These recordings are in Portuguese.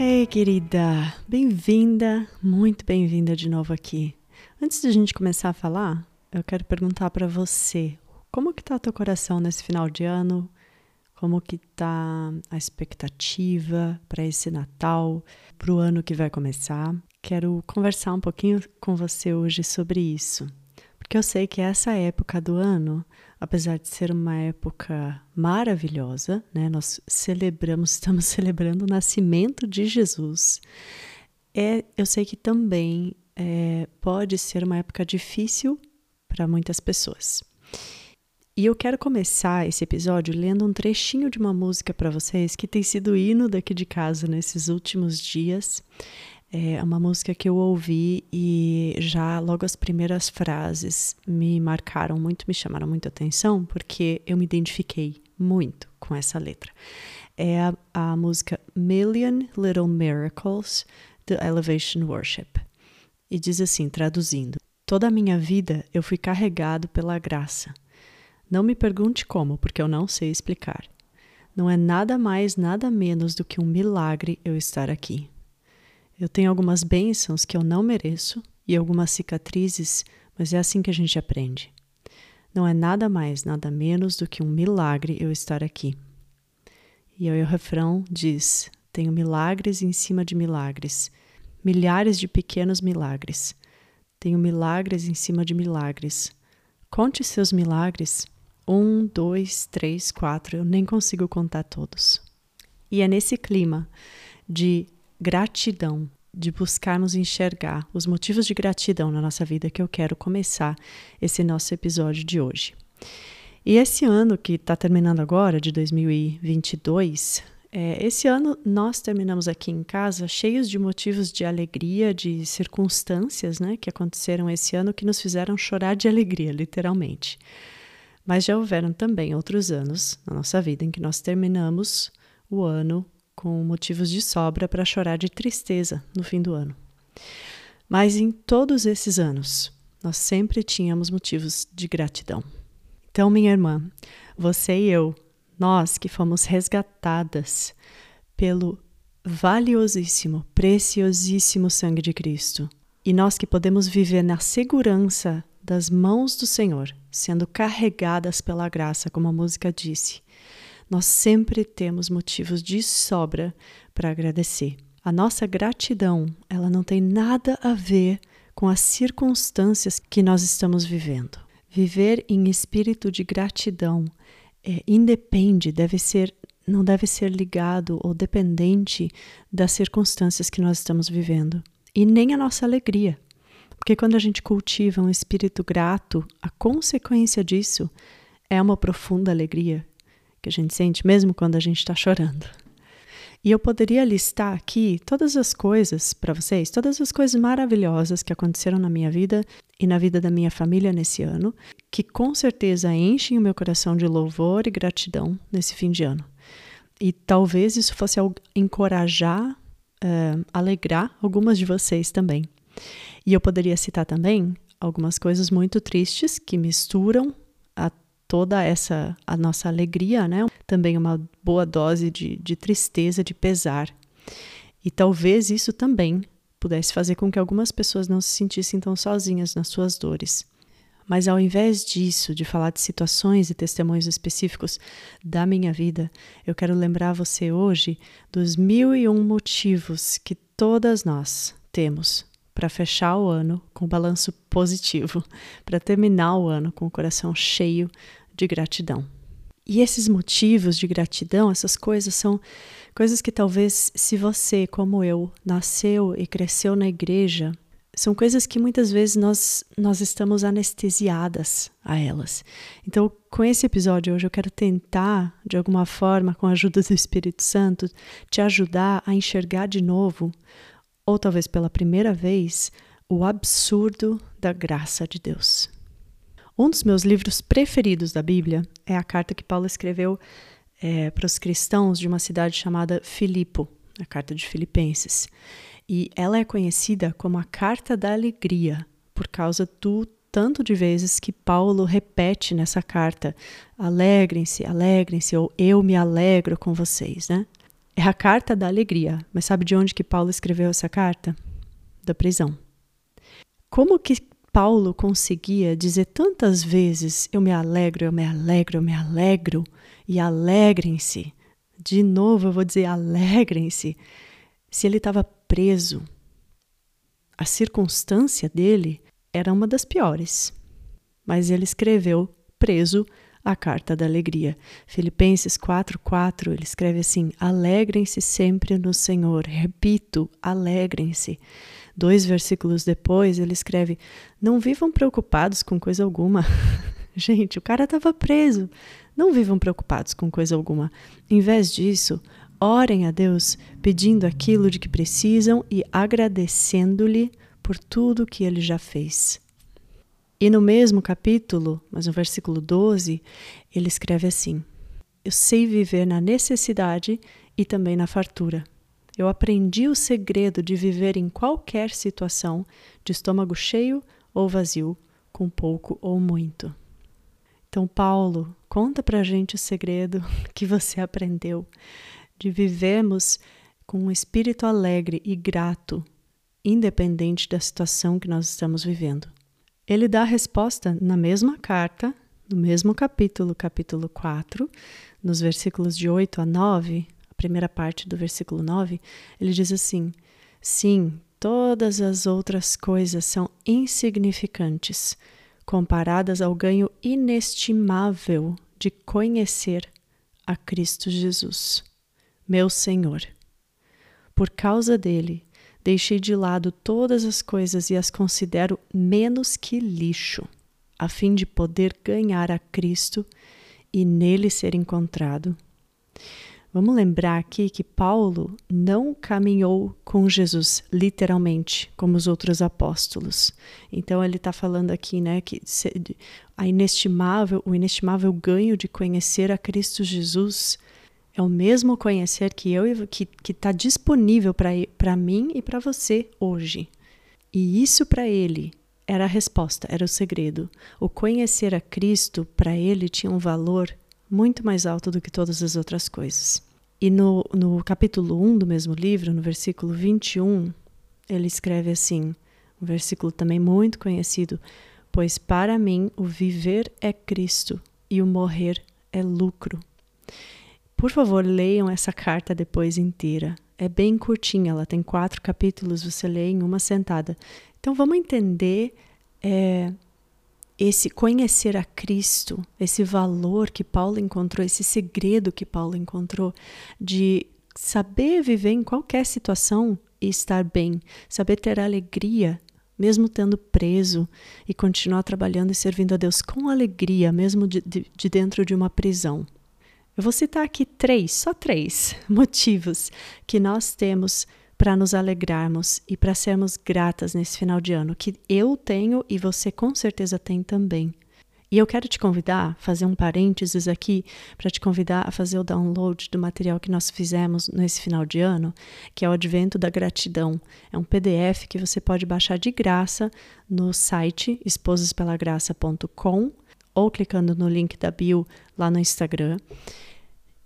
Hey, querida! Bem-vinda, muito bem-vinda de novo aqui. Antes de a gente começar a falar, eu quero perguntar para você, como que tá teu coração nesse final de ano? Como que tá a expectativa para esse Natal, para o ano que vai começar? Quero conversar um pouquinho com você hoje sobre isso, porque eu sei que essa época do ano apesar de ser uma época maravilhosa, né? Nós celebramos, estamos celebrando o nascimento de Jesus. É, eu sei que também é, pode ser uma época difícil para muitas pessoas. E eu quero começar esse episódio lendo um trechinho de uma música para vocês que tem sido hino daqui de casa nesses últimos dias. É uma música que eu ouvi e já logo as primeiras frases me marcaram muito, me chamaram muito atenção, porque eu me identifiquei muito com essa letra. É a, a música Million Little Miracles do Elevation Worship. E diz assim, traduzindo: Toda a minha vida eu fui carregado pela graça. Não me pergunte como, porque eu não sei explicar. Não é nada mais, nada menos do que um milagre eu estar aqui. Eu tenho algumas bênçãos que eu não mereço e algumas cicatrizes, mas é assim que a gente aprende. Não é nada mais, nada menos do que um milagre eu estar aqui. E aí o refrão diz: Tenho milagres em cima de milagres, milhares de pequenos milagres. Tenho milagres em cima de milagres. Conte seus milagres. Um, dois, três, quatro. Eu nem consigo contar todos. E é nesse clima de gratidão, de buscarmos enxergar os motivos de gratidão na nossa vida que eu quero começar esse nosso episódio de hoje. E esse ano que está terminando agora, de 2022, é, esse ano nós terminamos aqui em casa cheios de motivos de alegria, de circunstâncias né, que aconteceram esse ano que nos fizeram chorar de alegria, literalmente. Mas já houveram também outros anos na nossa vida em que nós terminamos o ano com motivos de sobra para chorar de tristeza no fim do ano. Mas em todos esses anos, nós sempre tínhamos motivos de gratidão. Então, minha irmã, você e eu, nós que fomos resgatadas pelo valiosíssimo, preciosíssimo sangue de Cristo, e nós que podemos viver na segurança das mãos do Senhor, sendo carregadas pela graça, como a música disse, nós sempre temos motivos de sobra para agradecer. A nossa gratidão, ela não tem nada a ver com as circunstâncias que nós estamos vivendo. Viver em espírito de gratidão é, independe, deve ser, não deve ser ligado ou dependente das circunstâncias que nós estamos vivendo e nem a nossa alegria. Porque quando a gente cultiva um espírito grato, a consequência disso é uma profunda alegria que a gente sente mesmo quando a gente está chorando. E eu poderia listar aqui todas as coisas para vocês, todas as coisas maravilhosas que aconteceram na minha vida e na vida da minha família nesse ano, que com certeza enchem o meu coração de louvor e gratidão nesse fim de ano. E talvez isso fosse encorajar, uh, alegrar algumas de vocês também. E eu poderia citar também algumas coisas muito tristes que misturam a toda essa a nossa alegria, né? Também uma boa dose de, de tristeza, de pesar. E talvez isso também pudesse fazer com que algumas pessoas não se sentissem tão sozinhas nas suas dores. Mas ao invés disso, de falar de situações e testemunhos específicos da minha vida, eu quero lembrar você hoje dos mil e um motivos que todas nós temos para fechar o ano com balanço positivo, para terminar o ano com o coração cheio de gratidão. E esses motivos de gratidão, essas coisas são coisas que talvez, se você, como eu, nasceu e cresceu na igreja, são coisas que muitas vezes nós, nós estamos anestesiadas a elas. Então, com esse episódio hoje, eu quero tentar, de alguma forma, com a ajuda do Espírito Santo, te ajudar a enxergar de novo, ou talvez pela primeira vez, o absurdo da graça de Deus. Um dos meus livros preferidos da Bíblia é a carta que Paulo escreveu é, para os cristãos de uma cidade chamada Filipo, a carta de Filipenses e ela é conhecida como a Carta da Alegria, por causa do tanto de vezes que Paulo repete nessa carta: alegrem-se, alegrem-se, ou eu me alegro com vocês, né? É a carta da alegria. Mas sabe de onde que Paulo escreveu essa carta? Da prisão. Como que Paulo conseguia dizer tantas vezes: eu me alegro, eu me alegro, eu me alegro, e alegrem-se? De novo eu vou dizer: alegrem-se. Se ele estava preso. A circunstância dele era uma das piores, mas ele escreveu preso a carta da alegria. Filipenses 4:4, ele escreve assim: Alegrem-se sempre no Senhor. Repito, alegrem-se. Dois versículos depois, ele escreve: Não vivam preocupados com coisa alguma. Gente, o cara estava preso. Não vivam preocupados com coisa alguma. Em vez disso, Orem a Deus pedindo aquilo de que precisam e agradecendo-lhe por tudo que ele já fez. E no mesmo capítulo, mas no versículo 12, ele escreve assim: Eu sei viver na necessidade e também na fartura. Eu aprendi o segredo de viver em qualquer situação, de estômago cheio ou vazio, com pouco ou muito. Então, Paulo, conta pra gente o segredo que você aprendeu de vivermos com um espírito alegre e grato, independente da situação que nós estamos vivendo. Ele dá a resposta na mesma carta, no mesmo capítulo, capítulo 4, nos versículos de 8 a 9, a primeira parte do versículo 9, ele diz assim: Sim, todas as outras coisas são insignificantes comparadas ao ganho inestimável de conhecer a Cristo Jesus meu Senhor. Por causa dele, deixei de lado todas as coisas e as considero menos que lixo, a fim de poder ganhar a Cristo e nele ser encontrado. Vamos lembrar aqui que Paulo não caminhou com Jesus literalmente, como os outros apóstolos. Então ele está falando aqui, né, que a inestimável, o inestimável ganho de conhecer a Cristo Jesus é o mesmo conhecer que eu que está disponível para mim e para você hoje. E isso para ele era a resposta, era o segredo. O conhecer a Cristo para ele tinha um valor muito mais alto do que todas as outras coisas. E no, no capítulo 1 do mesmo livro, no versículo 21, ele escreve assim, um versículo também muito conhecido: Pois para mim o viver é Cristo e o morrer é lucro. Por favor, leiam essa carta depois inteira. É bem curtinha, ela tem quatro capítulos, você lê em uma sentada. Então vamos entender é, esse conhecer a Cristo, esse valor que Paulo encontrou, esse segredo que Paulo encontrou de saber viver em qualquer situação e estar bem, saber ter alegria mesmo tendo preso, e continuar trabalhando e servindo a Deus com alegria, mesmo de, de, de dentro de uma prisão. Eu vou citar aqui três, só três motivos que nós temos para nos alegrarmos e para sermos gratas nesse final de ano, que eu tenho e você com certeza tem também. E eu quero te convidar, fazer um parênteses aqui, para te convidar a fazer o download do material que nós fizemos nesse final de ano, que é o Advento da Gratidão. É um PDF que você pode baixar de graça no site esposaspelagraça.com ou clicando no link da bio lá no Instagram.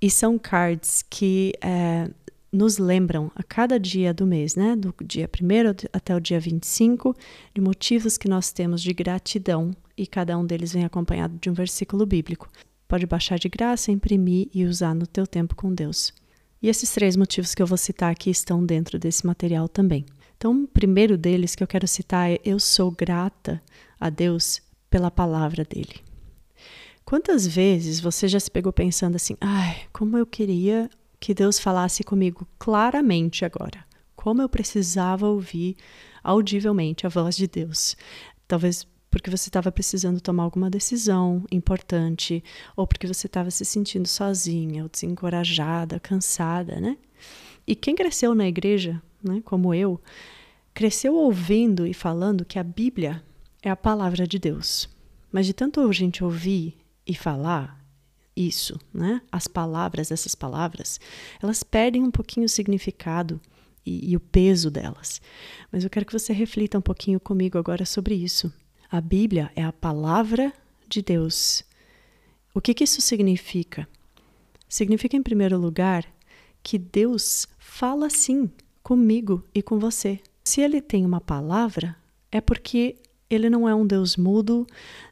E são cards que é, nos lembram a cada dia do mês, né? Do dia 1 até o dia 25, de motivos que nós temos de gratidão e cada um deles vem acompanhado de um versículo bíblico. Pode baixar de graça, imprimir e usar no teu tempo com Deus. E esses três motivos que eu vou citar aqui estão dentro desse material também. Então, o primeiro deles que eu quero citar é: eu sou grata a Deus pela palavra dele. Quantas vezes você já se pegou pensando assim: ai, como eu queria que Deus falasse comigo claramente agora? Como eu precisava ouvir audivelmente a voz de Deus. Talvez porque você estava precisando tomar alguma decisão importante, ou porque você estava se sentindo sozinha, ou desencorajada, cansada, né? E quem cresceu na igreja, né, como eu, cresceu ouvindo e falando que a Bíblia é a palavra de Deus. Mas de tanto a gente ouvir e falar isso, né? As palavras, essas palavras, elas perdem um pouquinho o significado e, e o peso delas. Mas eu quero que você reflita um pouquinho comigo agora sobre isso. A Bíblia é a palavra de Deus. O que, que isso significa? Significa, em primeiro lugar, que Deus fala sim comigo e com você. Se ele tem uma palavra, é porque ele não é um Deus mudo,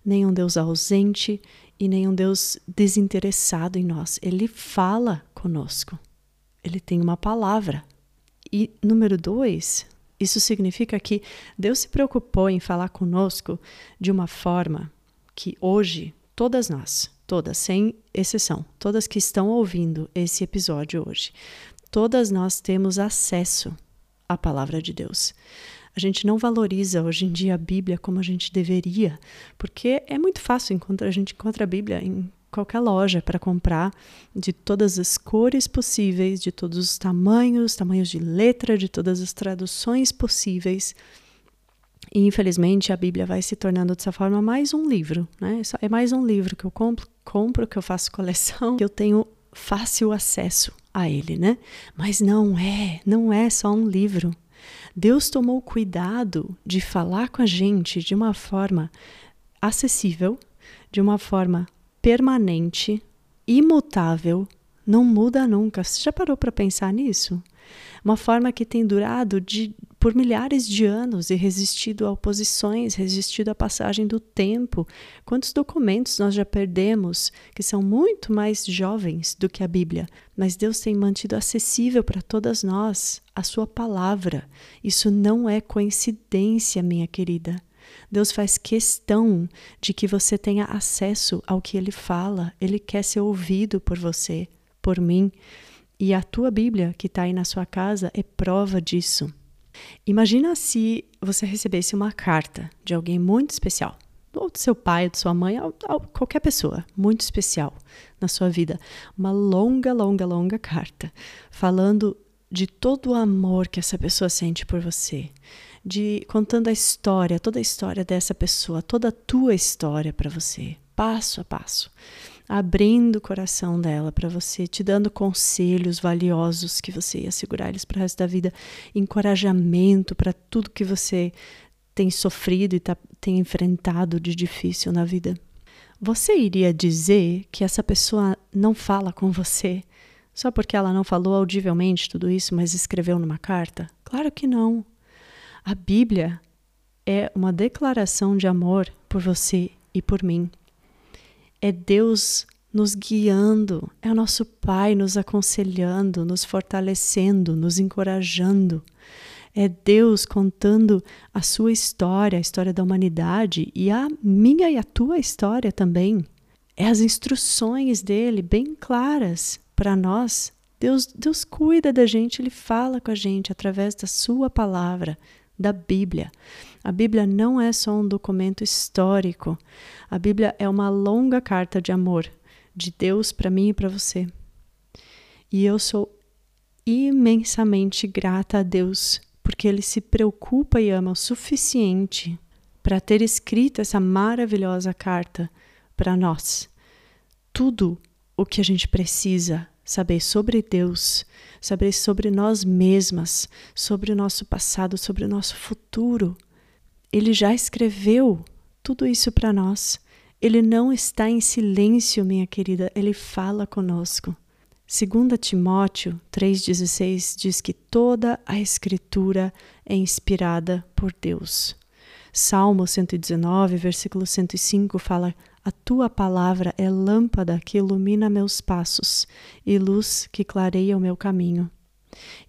nem um Deus ausente e nem um Deus desinteressado em nós. Ele fala conosco. Ele tem uma palavra. E número dois, isso significa que Deus se preocupou em falar conosco de uma forma que hoje todas nós, todas, sem exceção, todas que estão ouvindo esse episódio hoje, todas nós temos acesso à palavra de Deus. A gente não valoriza hoje em dia a Bíblia como a gente deveria, porque é muito fácil encontrar, a gente encontra a Bíblia em qualquer loja para comprar de todas as cores possíveis, de todos os tamanhos, tamanhos de letra, de todas as traduções possíveis. E infelizmente a Bíblia vai se tornando dessa forma mais um livro, né? É mais um livro que eu compro, compro que eu faço coleção, que eu tenho fácil acesso a ele, né? Mas não é, não é só um livro. Deus tomou cuidado de falar com a gente de uma forma acessível, de uma forma permanente, imutável, não muda nunca. Você já parou para pensar nisso? Uma forma que tem durado de, por milhares de anos e resistido a oposições, resistido à passagem do tempo. Quantos documentos nós já perdemos que são muito mais jovens do que a Bíblia, mas Deus tem mantido acessível para todas nós a Sua palavra. Isso não é coincidência, minha querida. Deus faz questão de que você tenha acesso ao que Ele fala, Ele quer ser ouvido por você, por mim. E a tua Bíblia, que está aí na sua casa, é prova disso. Imagina se você recebesse uma carta de alguém muito especial, ou do seu pai, ou de sua mãe, ou, ou qualquer pessoa muito especial na sua vida. Uma longa, longa, longa carta falando de todo o amor que essa pessoa sente por você, de contando a história, toda a história dessa pessoa, toda a tua história para você, passo a passo abrindo o coração dela para você, te dando conselhos valiosos que você ia segurar eles para o resto da vida, encorajamento para tudo que você tem sofrido e tá, tem enfrentado de difícil na vida. Você iria dizer que essa pessoa não fala com você só porque ela não falou audivelmente tudo isso, mas escreveu numa carta? Claro que não. A Bíblia é uma declaração de amor por você e por mim é Deus nos guiando, é o nosso Pai nos aconselhando, nos fortalecendo, nos encorajando. É Deus contando a sua história, a história da humanidade e a minha e a tua história também. É as instruções dele bem claras para nós. Deus, Deus cuida da gente, ele fala com a gente através da sua palavra, da Bíblia. A Bíblia não é só um documento histórico. A Bíblia é uma longa carta de amor de Deus para mim e para você. E eu sou imensamente grata a Deus porque ele se preocupa e ama o suficiente para ter escrito essa maravilhosa carta para nós. Tudo o que a gente precisa saber sobre Deus, saber sobre nós mesmas, sobre o nosso passado, sobre o nosso futuro. Ele já escreveu tudo isso para nós. Ele não está em silêncio, minha querida, ele fala conosco. 2 Timóteo 3,16 diz que toda a Escritura é inspirada por Deus. Salmo 119, versículo 105 fala: A tua palavra é lâmpada que ilumina meus passos e luz que clareia o meu caminho.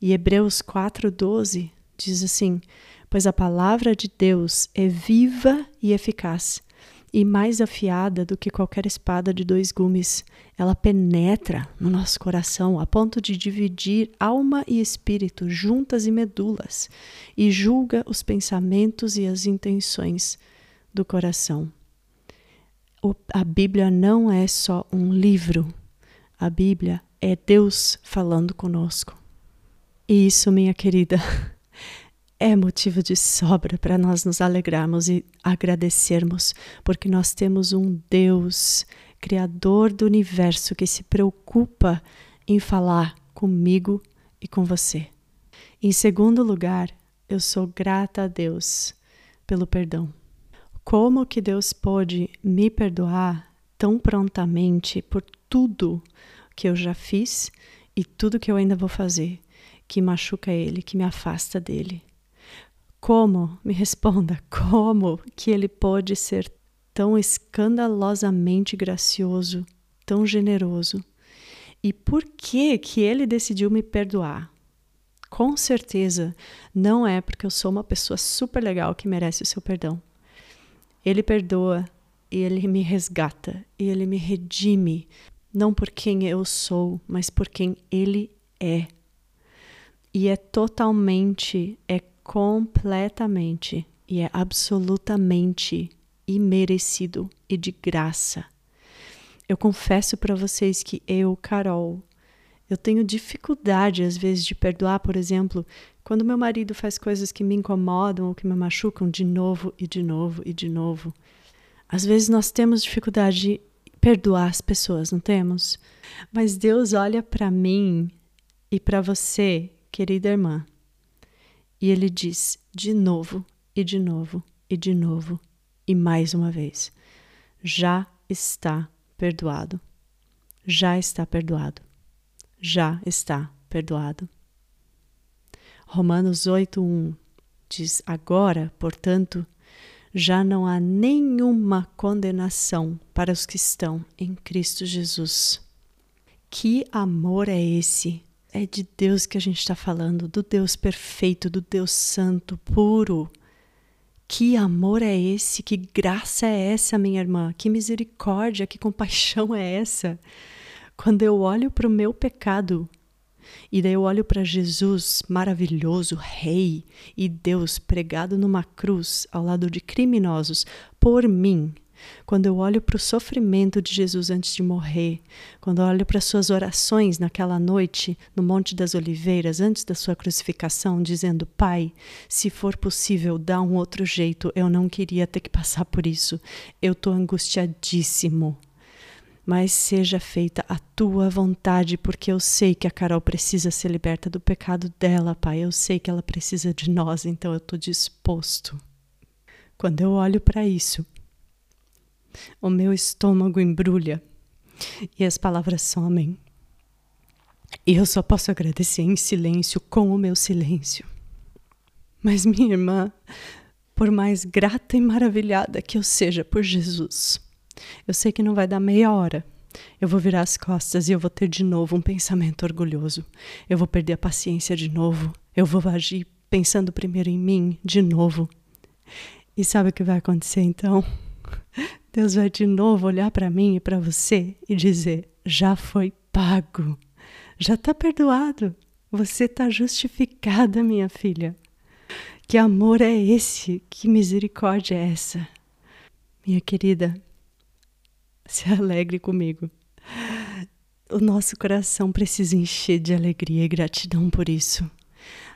E Hebreus 4,12 diz assim: Pois a palavra de Deus é viva e eficaz e mais afiada do que qualquer espada de dois gumes. Ela penetra no nosso coração a ponto de dividir alma e espírito, juntas e medulas, e julga os pensamentos e as intenções do coração. O, a Bíblia não é só um livro, a Bíblia é Deus falando conosco. E isso, minha querida, é motivo de sobra para nós nos alegrarmos e agradecermos, porque nós temos um Deus, Criador do universo, que se preocupa em falar comigo e com você. Em segundo lugar, eu sou grata a Deus pelo perdão. Como que Deus pôde me perdoar tão prontamente por tudo que eu já fiz e tudo que eu ainda vou fazer, que machuca Ele, que me afasta dele? Como, me responda, como que ele pode ser tão escandalosamente gracioso, tão generoso? E por que que ele decidiu me perdoar? Com certeza não é porque eu sou uma pessoa super legal que merece o seu perdão. Ele perdoa e ele me resgata e ele me redime, não por quem eu sou, mas por quem ele é. E é totalmente, é completamente e é absolutamente imerecido e de graça. Eu confesso para vocês que eu, Carol, eu tenho dificuldade às vezes de perdoar, por exemplo, quando meu marido faz coisas que me incomodam ou que me machucam de novo e de novo e de novo. Às vezes nós temos dificuldade de perdoar as pessoas, não temos? Mas Deus olha para mim e para você, querida irmã, e ele diz de novo, e de novo, e de novo, e mais uma vez: já está perdoado. Já está perdoado. Já está perdoado. Romanos 8:1 diz: Agora, portanto, já não há nenhuma condenação para os que estão em Cristo Jesus. Que amor é esse é de Deus que a gente está falando, do Deus perfeito, do Deus santo, puro. Que amor é esse? Que graça é essa, minha irmã? Que misericórdia, que compaixão é essa? Quando eu olho para o meu pecado e daí eu olho para Jesus, maravilhoso Rei e Deus pregado numa cruz ao lado de criminosos por mim, quando eu olho para o sofrimento de Jesus antes de morrer, quando eu olho para as suas orações naquela noite no Monte das Oliveiras, antes da sua crucificação, dizendo: Pai, se for possível, dá um outro jeito, eu não queria ter que passar por isso, eu estou angustiadíssimo. Mas seja feita a tua vontade, porque eu sei que a Carol precisa ser liberta do pecado dela, Pai. Eu sei que ela precisa de nós, então eu estou disposto. Quando eu olho para isso, o meu estômago embrulha e as palavras somem. E eu só posso agradecer em silêncio com o meu silêncio. Mas minha irmã, por mais grata e maravilhada que eu seja por Jesus, eu sei que não vai dar meia hora. Eu vou virar as costas e eu vou ter de novo um pensamento orgulhoso. Eu vou perder a paciência de novo. Eu vou agir pensando primeiro em mim de novo. E sabe o que vai acontecer então? Deus vai de novo olhar para mim e para você e dizer: já foi pago, já está perdoado, você está justificada, minha filha. Que amor é esse? Que misericórdia é essa? Minha querida, se alegre comigo. O nosso coração precisa encher de alegria e gratidão por isso.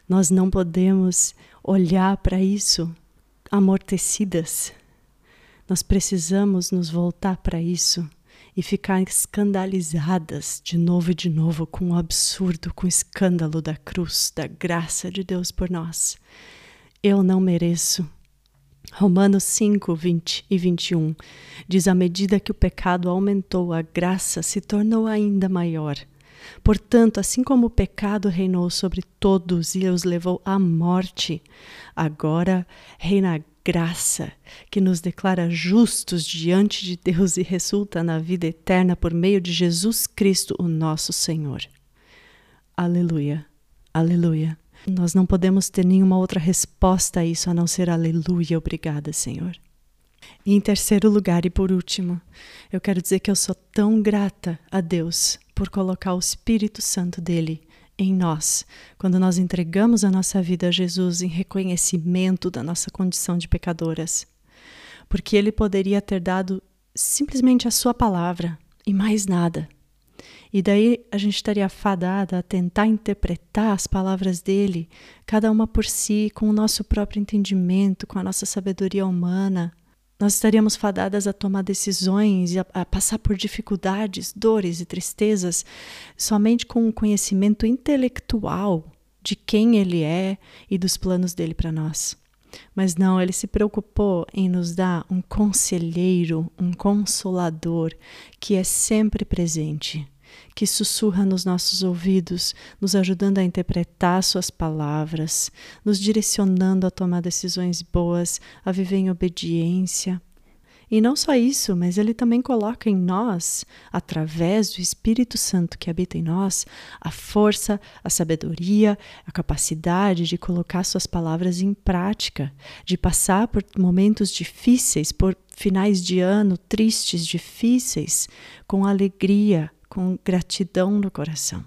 Nós não podemos olhar para isso amortecidas nós precisamos nos voltar para isso e ficar escandalizadas de novo e de novo com o absurdo, com o escândalo da cruz, da graça de Deus por nós. Eu não mereço. Romanos 5, 20 e 21 diz: À medida que o pecado aumentou, a graça se tornou ainda maior. Portanto, assim como o pecado reinou sobre todos e os levou à morte, agora reina a graça que nos declara justos diante de Deus e resulta na vida eterna por meio de Jesus Cristo, o nosso Senhor. Aleluia, aleluia. Nós não podemos ter nenhuma outra resposta a isso a não ser aleluia, obrigada, Senhor. E em terceiro lugar e por último, eu quero dizer que eu sou tão grata a Deus por colocar o Espírito Santo dele em nós, quando nós entregamos a nossa vida a Jesus em reconhecimento da nossa condição de pecadoras. Porque ele poderia ter dado simplesmente a sua palavra e mais nada. E daí a gente estaria fadada a tentar interpretar as palavras dele, cada uma por si, com o nosso próprio entendimento, com a nossa sabedoria humana. Nós estaríamos fadadas a tomar decisões e a, a passar por dificuldades, dores e tristezas somente com o conhecimento intelectual de quem ele é e dos planos dele para nós. Mas não, ele se preocupou em nos dar um conselheiro, um consolador que é sempre presente, que sussurra nos nossos ouvidos, nos ajudando a interpretar Suas palavras, nos direcionando a tomar decisões boas, a viver em obediência. E não só isso, mas Ele também coloca em nós, através do Espírito Santo que habita em nós, a força, a sabedoria, a capacidade de colocar Suas palavras em prática, de passar por momentos difíceis, por finais de ano tristes, difíceis, com alegria, com gratidão no coração.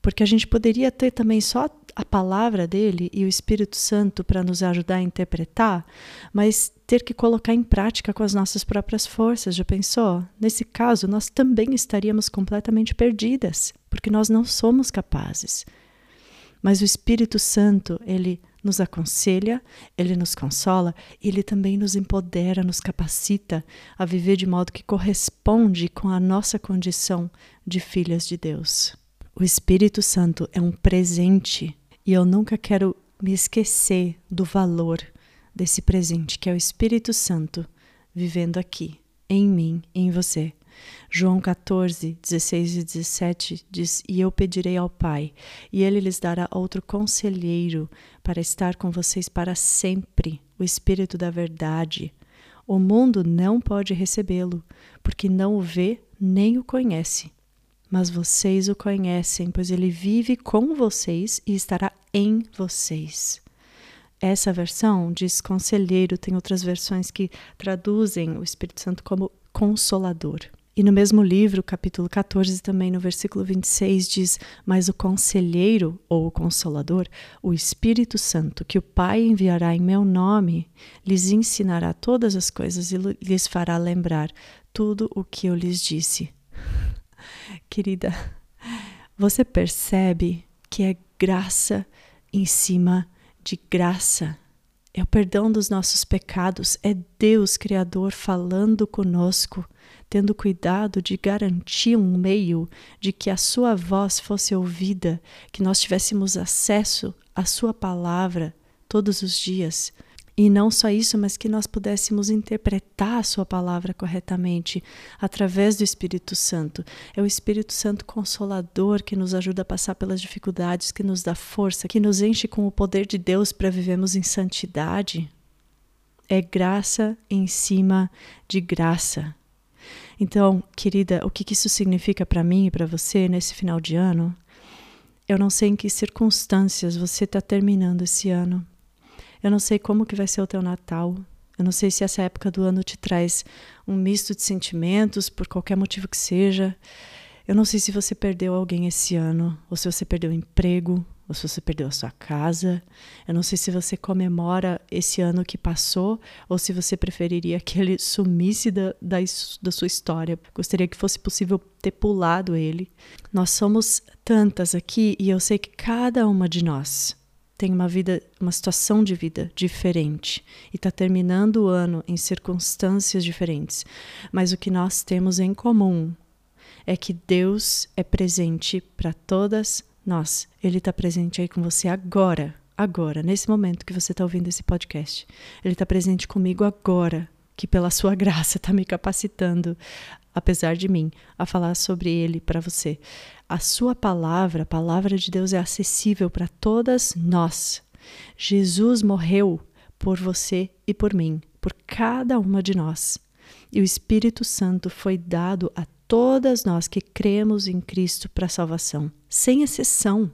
Porque a gente poderia ter também só a palavra dele e o Espírito Santo para nos ajudar a interpretar, mas ter que colocar em prática com as nossas próprias forças. Já pensou? Nesse caso, nós também estaríamos completamente perdidas, porque nós não somos capazes. Mas o Espírito Santo, ele nos aconselha, ele nos consola, ele também nos empodera, nos capacita a viver de modo que corresponde com a nossa condição de filhas de Deus. O Espírito Santo é um presente e eu nunca quero me esquecer do valor desse presente que é o Espírito Santo vivendo aqui, em mim, em você. João 14, 16 e 17 diz: E eu pedirei ao Pai, e ele lhes dará outro conselheiro para estar com vocês para sempre, o Espírito da Verdade. O mundo não pode recebê-lo, porque não o vê nem o conhece. Mas vocês o conhecem, pois ele vive com vocês e estará em vocês. Essa versão diz conselheiro, tem outras versões que traduzem o Espírito Santo como consolador. E no mesmo livro, capítulo 14, também no versículo 26, diz: Mas o conselheiro, ou o consolador, o Espírito Santo, que o Pai enviará em meu nome, lhes ensinará todas as coisas e lhes fará lembrar tudo o que eu lhes disse. Querida, você percebe que é graça em cima de graça. É o perdão dos nossos pecados, é Deus Criador falando conosco, tendo cuidado de garantir um meio de que a Sua voz fosse ouvida, que nós tivéssemos acesso à Sua palavra todos os dias. E não só isso, mas que nós pudéssemos interpretar a Sua palavra corretamente através do Espírito Santo. É o Espírito Santo consolador que nos ajuda a passar pelas dificuldades, que nos dá força, que nos enche com o poder de Deus para vivermos em santidade. É graça em cima de graça. Então, querida, o que isso significa para mim e para você nesse final de ano? Eu não sei em que circunstâncias você está terminando esse ano. Eu não sei como que vai ser o teu Natal. Eu não sei se essa época do ano te traz um misto de sentimentos, por qualquer motivo que seja. Eu não sei se você perdeu alguém esse ano, ou se você perdeu emprego, ou se você perdeu a sua casa. Eu não sei se você comemora esse ano que passou, ou se você preferiria que ele sumisse da, da, da sua história. Gostaria que fosse possível ter pulado ele. Nós somos tantas aqui e eu sei que cada uma de nós tem uma vida, uma situação de vida diferente e está terminando o ano em circunstâncias diferentes. Mas o que nós temos em comum é que Deus é presente para todas nós. Ele está presente aí com você agora, agora, nesse momento que você está ouvindo esse podcast. Ele está presente comigo agora, que pela sua graça está me capacitando, apesar de mim, a falar sobre Ele para você. A sua palavra, a palavra de Deus é acessível para todas nós. Jesus morreu por você e por mim, por cada uma de nós. E o Espírito Santo foi dado a todas nós que cremos em Cristo para a salvação, sem exceção.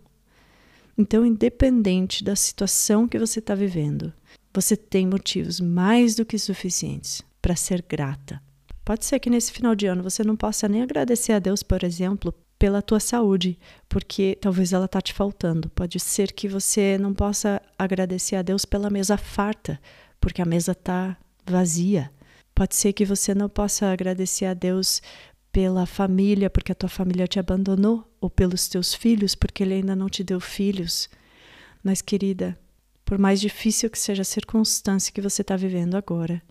Então, independente da situação que você está vivendo, você tem motivos mais do que suficientes para ser grata. Pode ser que nesse final de ano você não possa nem agradecer a Deus, por exemplo, pela tua saúde, porque talvez ela tá te faltando. Pode ser que você não possa agradecer a Deus pela mesa farta, porque a mesa tá vazia. Pode ser que você não possa agradecer a Deus pela família, porque a tua família te abandonou, ou pelos teus filhos, porque ele ainda não te deu filhos. Mas, querida, por mais difícil que seja a circunstância que você está vivendo agora,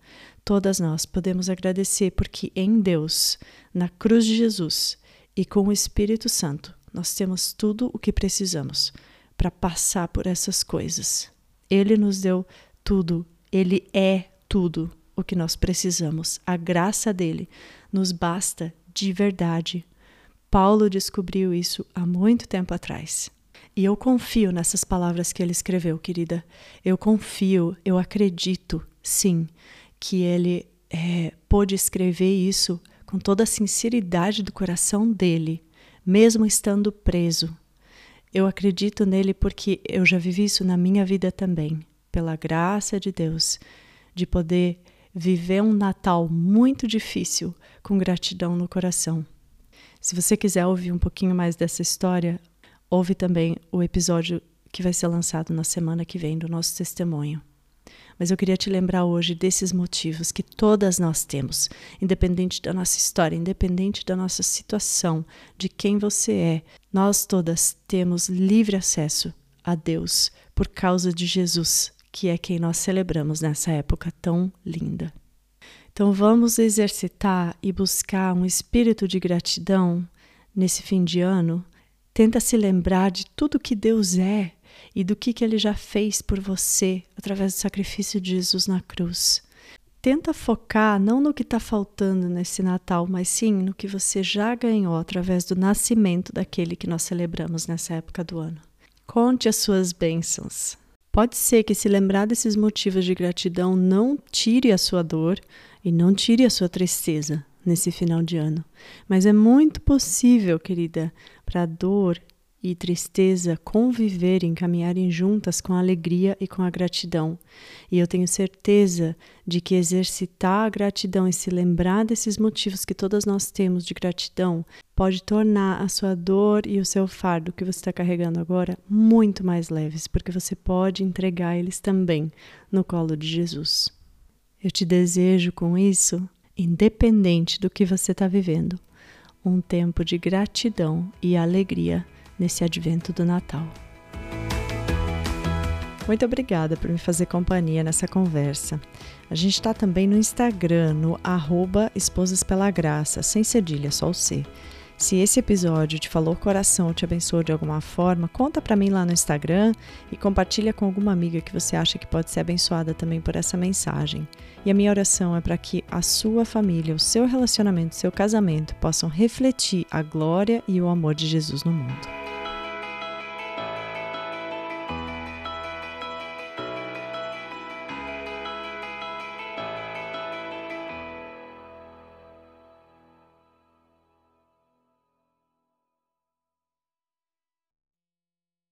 todas nós podemos agradecer, porque em Deus, na cruz de Jesus e com o Espírito Santo, nós temos tudo o que precisamos para passar por essas coisas. Ele nos deu tudo, ele é tudo o que nós precisamos. A graça dele nos basta de verdade. Paulo descobriu isso há muito tempo atrás. E eu confio nessas palavras que ele escreveu, querida. Eu confio, eu acredito, sim, que ele é, pôde escrever isso com toda a sinceridade do coração dele, mesmo estando preso. Eu acredito nele porque eu já vivi isso na minha vida também, pela graça de Deus, de poder viver um Natal muito difícil com gratidão no coração. Se você quiser ouvir um pouquinho mais dessa história, ouve também o episódio que vai ser lançado na semana que vem do nosso testemunho. Mas eu queria te lembrar hoje desses motivos que todas nós temos, independente da nossa história, independente da nossa situação, de quem você é, nós todas temos livre acesso a Deus por causa de Jesus, que é quem nós celebramos nessa época tão linda. Então vamos exercitar e buscar um espírito de gratidão nesse fim de ano. Tenta se lembrar de tudo que Deus é e do que, que Ele já fez por você através do sacrifício de Jesus na cruz. Tenta focar não no que está faltando nesse Natal, mas sim no que você já ganhou através do nascimento daquele que nós celebramos nessa época do ano. Conte as suas bênçãos. Pode ser que se lembrar desses motivos de gratidão não tire a sua dor e não tire a sua tristeza nesse final de ano, mas é muito possível, querida, para a dor e tristeza conviverem, caminharem juntas com a alegria e com a gratidão. E eu tenho certeza de que exercitar a gratidão e se lembrar desses motivos que todas nós temos de gratidão pode tornar a sua dor e o seu fardo que você está carregando agora muito mais leves, porque você pode entregar eles também no colo de Jesus. Eu te desejo com isso, independente do que você está vivendo, um tempo de gratidão e alegria nesse advento do Natal. Muito obrigada por me fazer companhia nessa conversa. A gente está também no Instagram, no arroba Esposas Pela Graça, sem cedilha, só o C. Se esse episódio te falou coração, te abençoou de alguma forma, conta para mim lá no Instagram e compartilha com alguma amiga que você acha que pode ser abençoada também por essa mensagem. E a minha oração é para que a sua família, o seu relacionamento, o seu casamento possam refletir a glória e o amor de Jesus no mundo.